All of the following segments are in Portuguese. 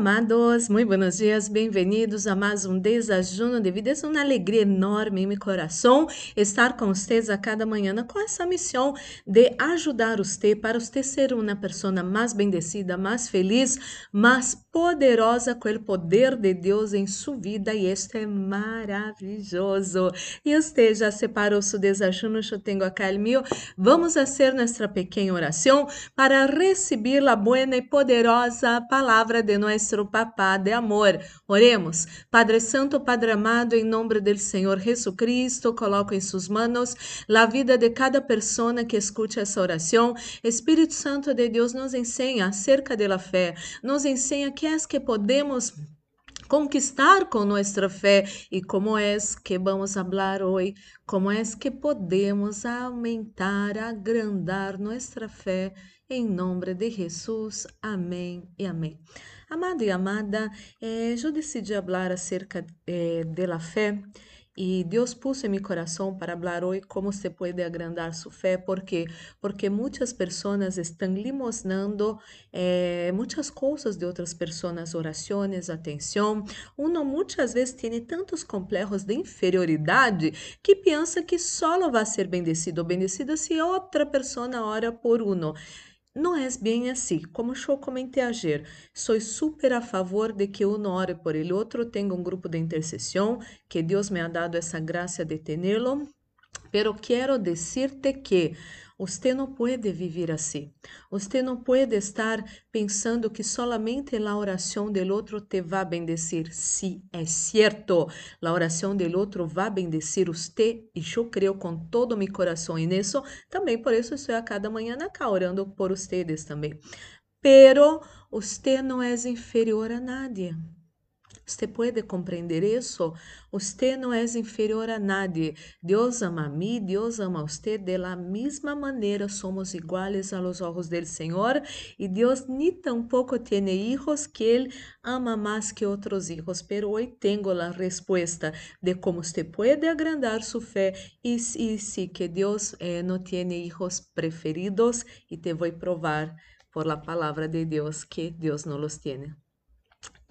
Amados, muito buenos dias, bem-vindos a mais um desajuno de vida. É uma alegria enorme em meu coração estar com vocês a cada manhã com essa missão de ajudar você para você ser uma pessoa mais bendecida, mais feliz, mais poderosa com o poder de Deus em sua vida e este é maravilhoso. E você já separou seu desajuno? Eu tenho acá o meu. Vamos fazer nossa pequena oração para receber a boa e poderosa palavra de nuestro papá de amor. Oremos. Padre Santo, Padre amado, em nome do Senhor Jesucristo, coloco em suas mãos a vida de cada pessoa que escute essa oração. Espírito Santo de Deus nos ensina acerca da fé, nos ensina que é que podemos conquistar com nossa fé e como é que vamos falar hoje, como é que podemos aumentar, agrandar nossa fé em nome de Jesus. Amém e amém. Amado e amada, eh, eu decidi falar acerca eh, fé e Deus pôs em meu coração para falar hoje como se pode agrandar sua fé, porque porque muitas pessoas estão limosnando eh, muitas coisas de outras pessoas, orações, atenção. Uno muitas vezes tem tantos complexos de inferioridade que pensa que só vai ser bendecido ou bendecida se outra pessoa ora por uno. Não é bem assim, como eu comentei ayer. Sou super a favor de que um ore por ele outro, tenha um grupo de intercessão, que Deus me ha dado essa graça de tê-lo. Pero quero dizer-te que você não pode viver assim. Você não pode estar pensando que solamente a oração do outro te vai bendecir. Sim, é certo. A oração do outro vai bendecir você e eu creio com todo meu coração e nisso. Também por isso estou a cada manhã cá orando por vocês também. Pero você não é inferior a nadie. Você pode compreender isso? Você não é inferior a nadie. Deus ama a mim, Deus ama a você. De la mesma maneira, somos iguais aos olhos do Senhor. E Deus nem tampouco tem hijos que Ele ama mais que outros hijos. Pero hoje tenho a resposta de como você pode agrandar sua fé. E, e sim, que Deus eh, não tem hijos preferidos. E te vou provar por la palavra de Deus que Deus não los tiene.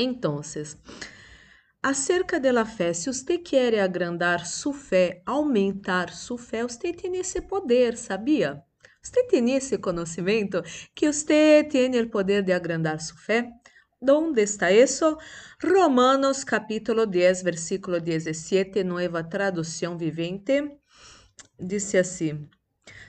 Então, acerca da fé, se você quer agrandar sua fé, aumentar sua fé, você tem esse poder, sabia? Você tem esse conhecimento que você tem o poder de agrandar sua fé? Onde está isso? Romanos capítulo 10, versículo 17, nova tradução vivente, disse assim: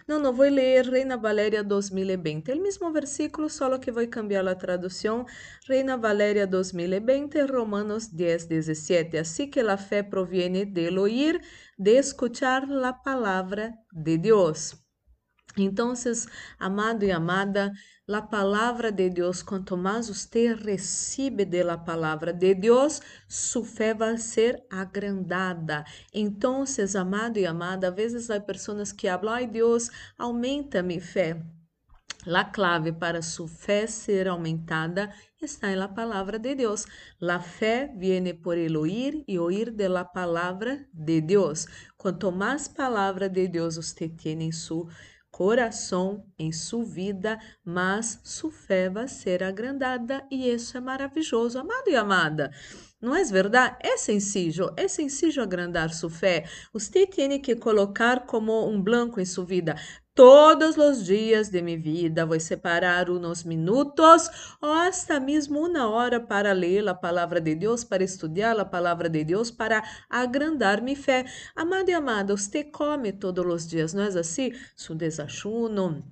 não, não vou ler Reina Valéria 2020. O mesmo versículo, só que vou cambiar a tradução. Reina Valéria 2020, Romanos 10, 17. Assim que a fé proviene del oír, de escuchar a palavra de Deus. Então, amado e amada, a palavra de Deus, quanto mais você recebe da palavra de Deus, fé vai ser agrandada. Então, amado e amada, às vezes há pessoas que falam, ai Deus, aumenta minha fé. A clave para sua fé ser aumentada está na palavra de Deus. La fé viene por el oír e oír de la palavra de Deus. Quanto mais palavra de Deus você tem em sua coração em sua vida, mas sua fé vai ser agrandada e isso é maravilhoso, amado e amada. Não é verdade? É sencillo, é sencillo agrandar sua fé. Você tem que colocar como um blanco em sua vida. Todos os dias de minha vida vou separar uns minutos ou hasta mesmo uma hora para ler a palavra de Deus, para estudar a palavra de Deus, para agrandar minha fé. Amado e amada, você come todos os dias, não é assim? Su desachuno,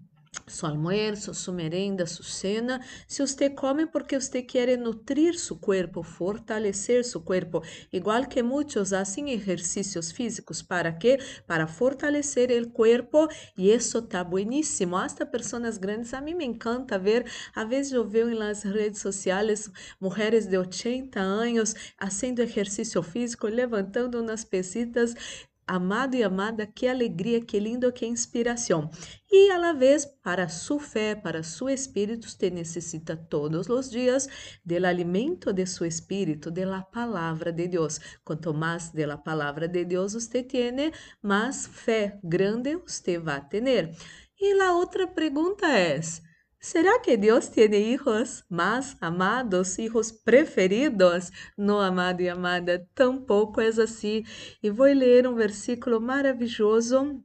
su almuerzo, su merenda, su cena. Se você come porque você quer nutrir seu corpo, fortalecer seu corpo, igual que muitos fazem exercícios físicos, para quê? Para fortalecer o corpo, e isso está bueníssimo. Hasta pessoas grandes, a mim me encanta ver, a vezes eu vejo nas redes sociais mulheres de 80 anos fazendo exercício físico, levantando umas pesitas Amado e amada, que alegria, que lindo, que inspiração. E a la vez, para sua fé, para seu espírito, você necessita todos os dias do alimento de seu espírito, da palavra de Deus. Quanto mais da palavra de Deus você tem, mais fé grande você vai ter. E a outra pergunta é: ¿Será que Dios tiene hijos más amados, hijos preferidos? No, amado e amada, tampouco é assim. E vou ler um versículo maravilhoso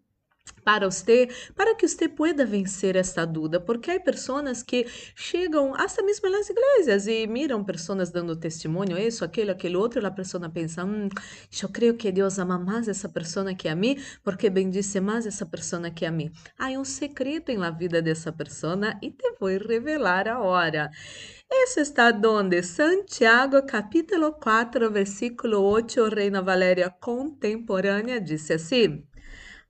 para você, para que você pueda vencer esta dúvida, porque há pessoas que chegam até mesmo nas igrejas e miram pessoas dando testemunho, isso, aquilo, aquele outro, e a pessoa pensa, hum, eu creio que Deus ama mais essa pessoa que a mim, porque bendice mais essa pessoa que a mim. Há um secreto em la vida dessa pessoa e te vou revelar agora. Isso está onde? Santiago, capítulo 4, versículo 8, Reina Valéria contemporânea, disse assim: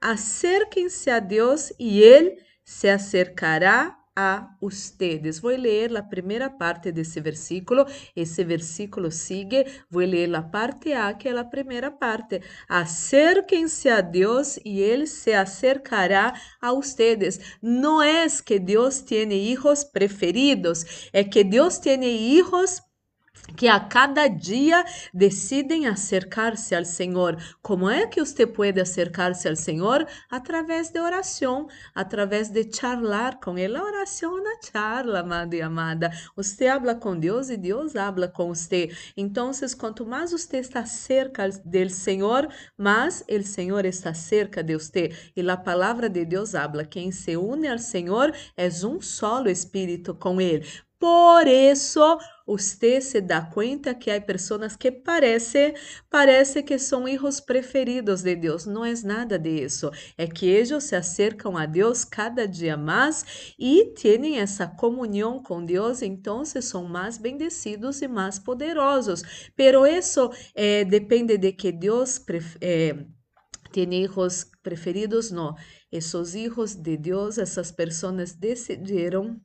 Acerquem-se a Deus e Ele se acercará a ustedes. Vou ler a primeira parte desse versículo. Esse versículo sigue. Vou ler a parte A, que é a primeira parte. Acerquem-se a Deus e Ele se acercará a ustedes. Não é que Deus tem hijos preferidos, é que Deus tem hijos que a cada dia decidem acercar-se ao Senhor. Como é que você pode acercar-se ao Senhor? Através de oração, através de charlar com Ele. A oração na charla, amado e amada. Você habla com Deus e Deus habla com você. Então, quanto mais você está cerca do Senhor, mais o Senhor está cerca de você. E a palavra de Deus habla: quem se une ao Senhor é um solo espírito com Ele. Por isso, você se dá conta que há pessoas que parece, parece que são hijos preferidos de Deus. Não é nada disso. É que eles se acercam a Deus cada dia mais e têm essa comunhão com Deus, então são mais bendecidos e mais poderosos. Pero isso eh, depende de que Deus eh, tem hijos preferidos, não. Esses hijos de Deus, essas pessoas decidiram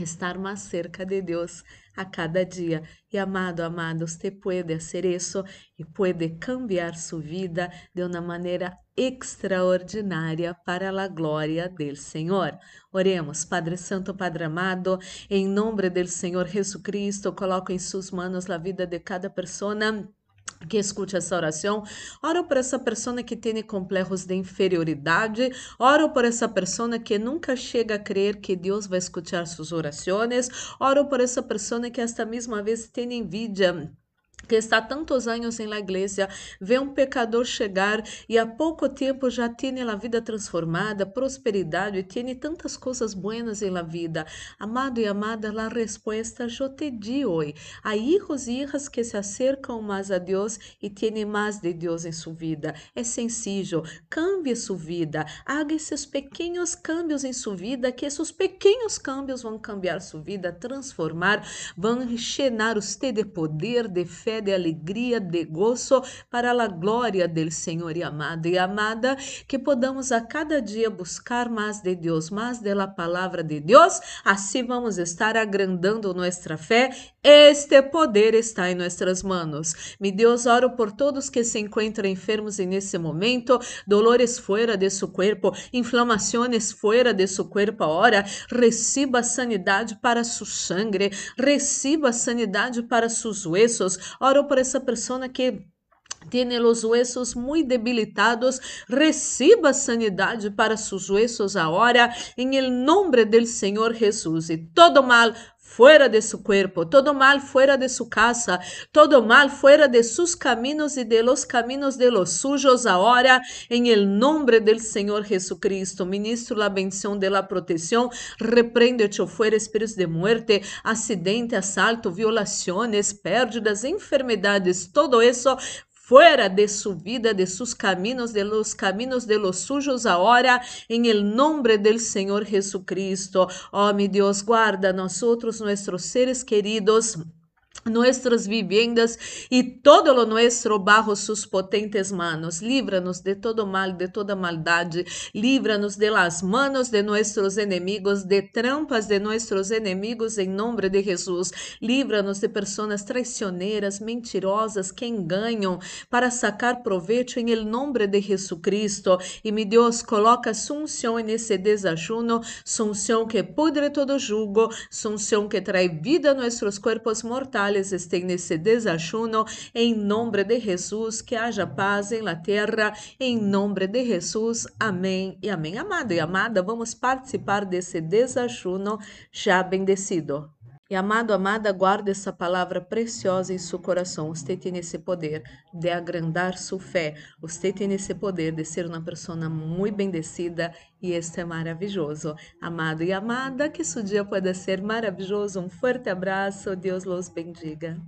estar mais cerca de Deus a cada dia. E amado, amado, você pode fazer isso e pode cambiar sua vida de uma maneira extraordinária para a glória do Senhor. Oremos, Padre Santo, Padre amado, em nome do Senhor Jesus Cristo, coloco em suas mãos a vida de cada pessoa que escute essa oração. Oro por essa pessoa que tem complexos de inferioridade. Oro por essa pessoa que nunca chega a crer que Deus vai escutar suas orações. Oro por essa pessoa que esta mesma vez tem envidia que está tantos anos em la igreja, vê um pecador chegar e há pouco tempo já tem a vida transformada, prosperidade, e tem tantas coisas buenas em la vida. Amado e amada, a resposta eu te di hoje. Há hijos e hijas que se acercam mais a Deus e têm mais de Deus em sua vida. É sencillo, cambie sua vida, haga esses pequenos cambios em sua vida, que esses pequenos cambios vão cambiar sua vida, transformar, vão enchenar você de poder, de fé, de alegria, de gozo para a glória del Senhor e amado e amada, que podamos a cada dia buscar mais de Deus, mais da palavra de Deus, assim vamos estar agrandando nossa fé. Este poder está em nossas mãos. Me Deus, oro por todos que se encontram enfermos nesse momento, dolores fora de seu corpo, inflamações fora de seu corpo agora, receba sanidade para su sangue, receba sanidade para seus huesos, Oro por essa pessoa que tiene os huesos muito debilitados, reciba sanidade para seus huesos agora, em el nombre del Senhor Jesus. E todo mal fuera de su cuerpo, todo mal fuera de su casa, todo mal fuera de sus caminos y de los caminos de los suyos ahora, en el nombre del Señor Jesucristo. Ministro la bendición de la protección, reprende o fuera espíritos de muerte, acidente, asalto, violaciones, pérdidas, enfermedades, todo eso fuera de su vida, de sus caminos, de los caminos de los suyos ahora, en el nombre del Señor Jesucristo. Oh, mi Dios, guarda a nosotros, nuestros seres queridos nuestras viviendas y todo lo nuestro bajo sus potentes manos. Líbranos de todo mal, de toda maldade. Líbranos de las manos de nuestros enemigos, de trampas de nuestros enemigos em nome de Jesus. Líbranos de pessoas traicioneiras, mentirosas que enganam para sacar proveito em nome de Jesucristo. E mi Deus, coloca sunção nesse desajuno, sunção que pudre todo jugo, sunção que trae vida a nossos corpos mortais especiais estén nesse desajuno. Em nome de Jesus, que haja paz em la terra. Em nome de Jesus, amém e amém. Amado e amada, vamos participar desse desajuno já bendecido. E amado, amada, guarde essa palavra preciosa em seu coração. Você tem esse poder de agrandar sua fé. Você tem esse poder de ser uma pessoa muito bendecida e este é maravilhoso. Amado e amada, que seu dia pode ser maravilhoso. Um forte abraço. Deus los bendiga.